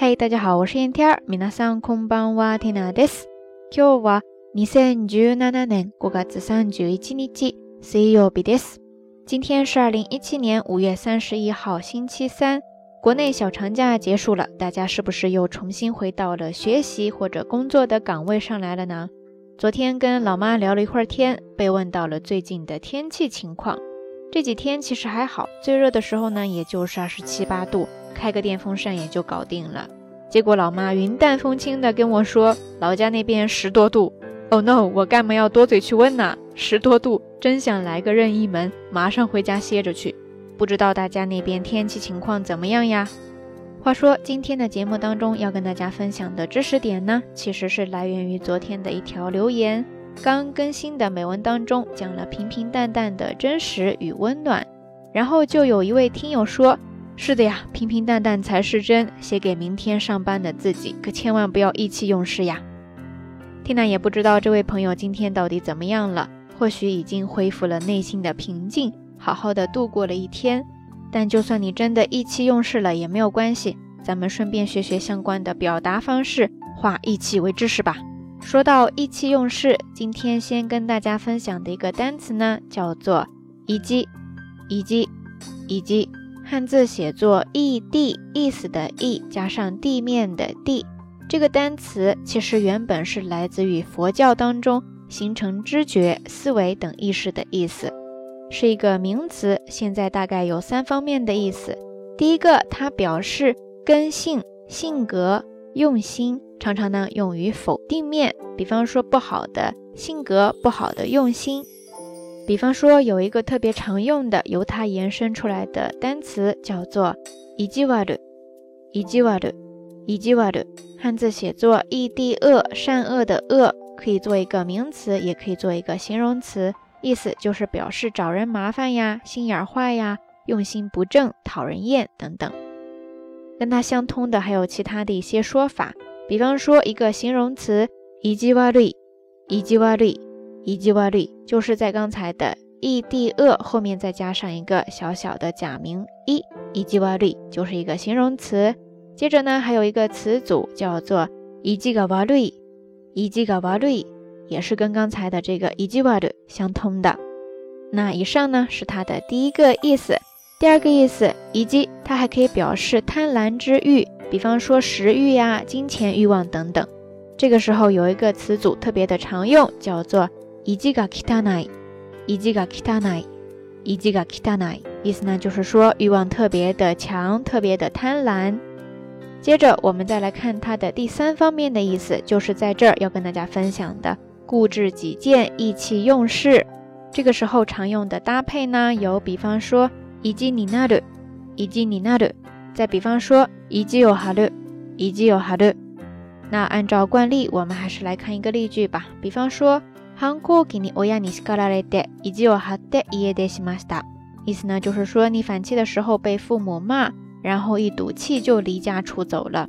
嘿，大家好，我是燕天儿。皆さんこんばんは、ティナです。今日は二千十七年五月三十一日、水曜日です。今天是二零一七年五月三十一号，星期三。国内小长假结束了，大家是不是又重新回到了学习或者工作的岗位上来了呢？昨天跟老妈聊了一会儿天，被问到了最近的天气情况。这几天其实还好，最热的时候呢，也就是二十七八度。 开个电风扇也就搞定了，结果老妈云淡风轻的跟我说，老家那边十多度。Oh no，我干嘛要多嘴去问呢？十多度，真想来个任意门，马上回家歇着去。不知道大家那边天气情况怎么样呀？话说今天的节目当中要跟大家分享的知识点呢，其实是来源于昨天的一条留言。刚更新的美文当中讲了平平淡淡的真实与温暖，然后就有一位听友说。是的呀，平平淡淡才是真。写给明天上班的自己，可千万不要意气用事呀。缇娜也不知道这位朋友今天到底怎么样了，或许已经恢复了内心的平静，好好的度过了一天。但就算你真的意气用事了也没有关系，咱们顺便学学相关的表达方式，化意气为知识吧。说到意气用事，今天先跟大家分享的一个单词呢，叫做以及，以及，以及。汉字写作“异地”，意思的“异”加上地面的“地”，这个单词其实原本是来自于佛教当中形成知觉、思维等意识的意思，是一个名词。现在大概有三方面的意思。第一个，它表示根性、性格、用心，常常呢用于否定面，比方说不好的性格、不好的用心。比方说，有一个特别常用的由它延伸出来的单词叫做“意地悪”，意地悪，意地悪，汉字写作“意地恶”，善恶的“恶”可以做一个名词，也可以做一个形容词，意思就是表示找人麻烦呀、心眼坏呀、用心不正、讨人厌等等。跟它相通的还有其他的一些说法，比方说一个形容词“意地悪”，意地悪。一季外率就是在刚才的异地恶后面再加上一个小小的假名一，一季外率就是一个形容词。接着呢，还有一个词组叫做一季个瓦率，一季个瓦率也是跟刚才的这个一季瓦率相通的。那以上呢是它的第一个意思，第二个意思，以及它还可以表示贪婪之欲，比方说食欲呀、金钱欲望等等。这个时候有一个词组特别的常用，叫做。意地が汚い，意地が汚い，意地が汚い，意思呢就是说欲望特别的强，特别的贪婪。接着我们再来看它的第三方面的意思，就是在这儿要跟大家分享的固执己见、意气用事。这个时候常用的搭配呢，有比方说意地になる，意地になる，再比方说意地を張る，意地を張る。那按照惯例，我们还是来看一个例句吧，比方说。 反抗期に親に叱られて意地を張って家出しました。意思呢，就是说你反期的时候被父母骂，然后一赌气就离家出走了。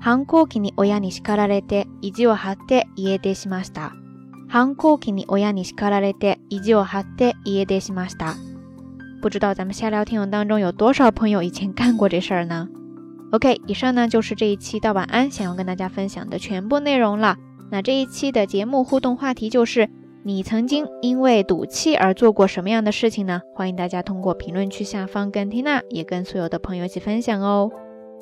反抗期に親に叱られて意地を張って家出しました。反抗期に親に叱られて意地を張って家出しました。不知道咱们瞎聊听友当中有多少朋友以前干过这事儿呢？OK，以上呢就是这一期到晚安想要跟大家分享的全部内容了。 那这一期的节目互动话题就是：你曾经因为赌气而做过什么样的事情呢？欢迎大家通过评论区下方跟缇娜，也跟所有的朋友一起分享哦。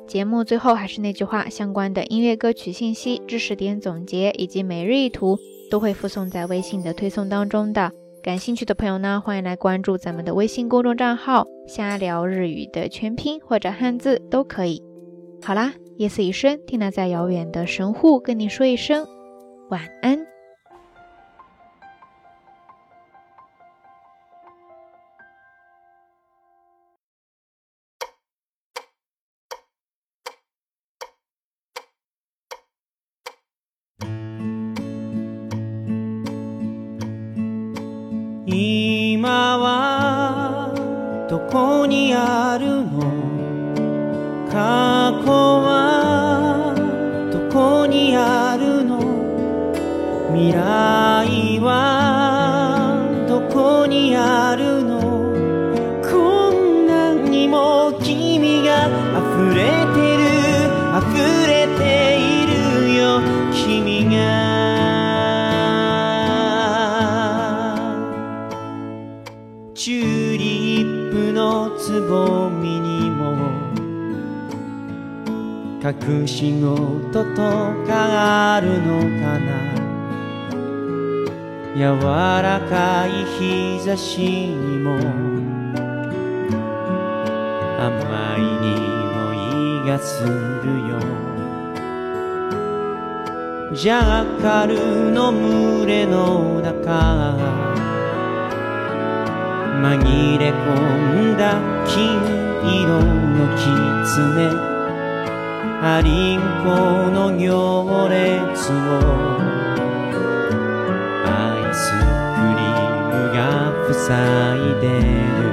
节目最后还是那句话，相关的音乐歌曲信息、知识点总结以及每日一图都会附送在微信的推送当中的。感兴趣的朋友呢，欢迎来关注咱们的微信公众账号“瞎聊日语”的全拼或者汉字都可以。好啦，夜色已深，缇娜在遥远的神户跟你说一声。晚安。今はどこにあるの？過去未来はどこにあるの？こんなにも君が溢れてる溢れているよ。君が。チューリップのつぼみにも隠し事とかあるのかな？柔らかい日差しにも甘い匂いがするよ。ジャッカルの群れの中紛れ込んだ金色の狐アリンコの行列をいでる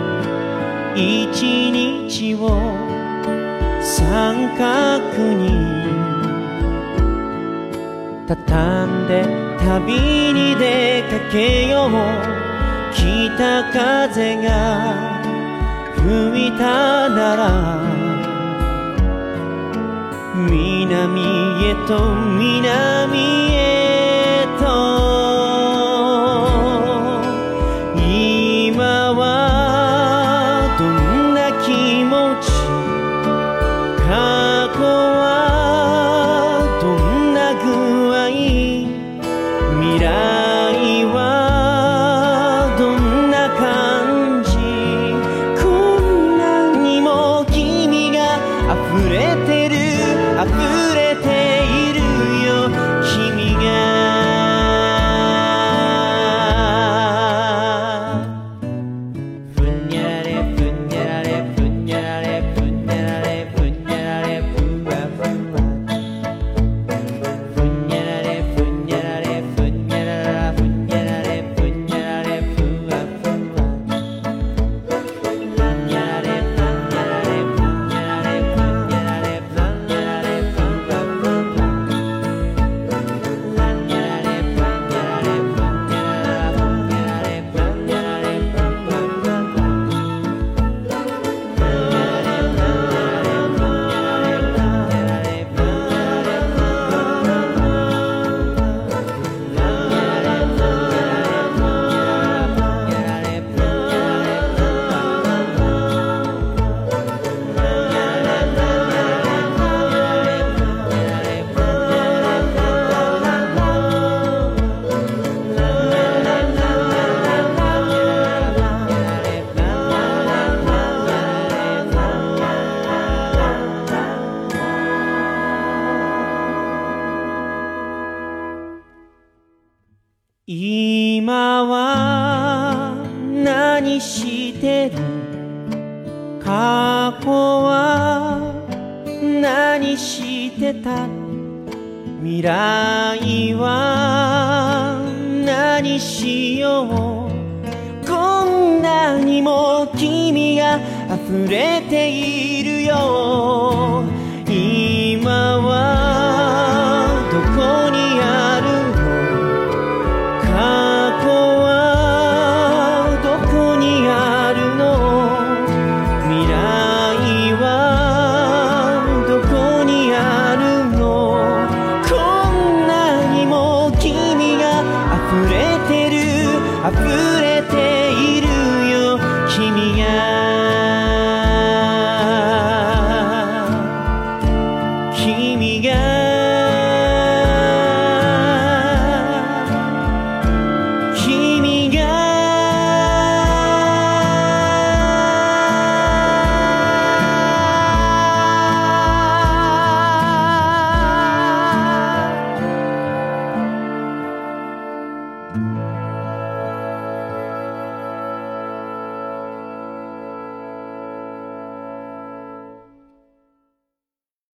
一日を三角に畳んで旅に出かけよう。北風が吹いたなら南へと南へ今は何してる？過去は何してた？未来は何しよう？こんなにも君が溢れているよ。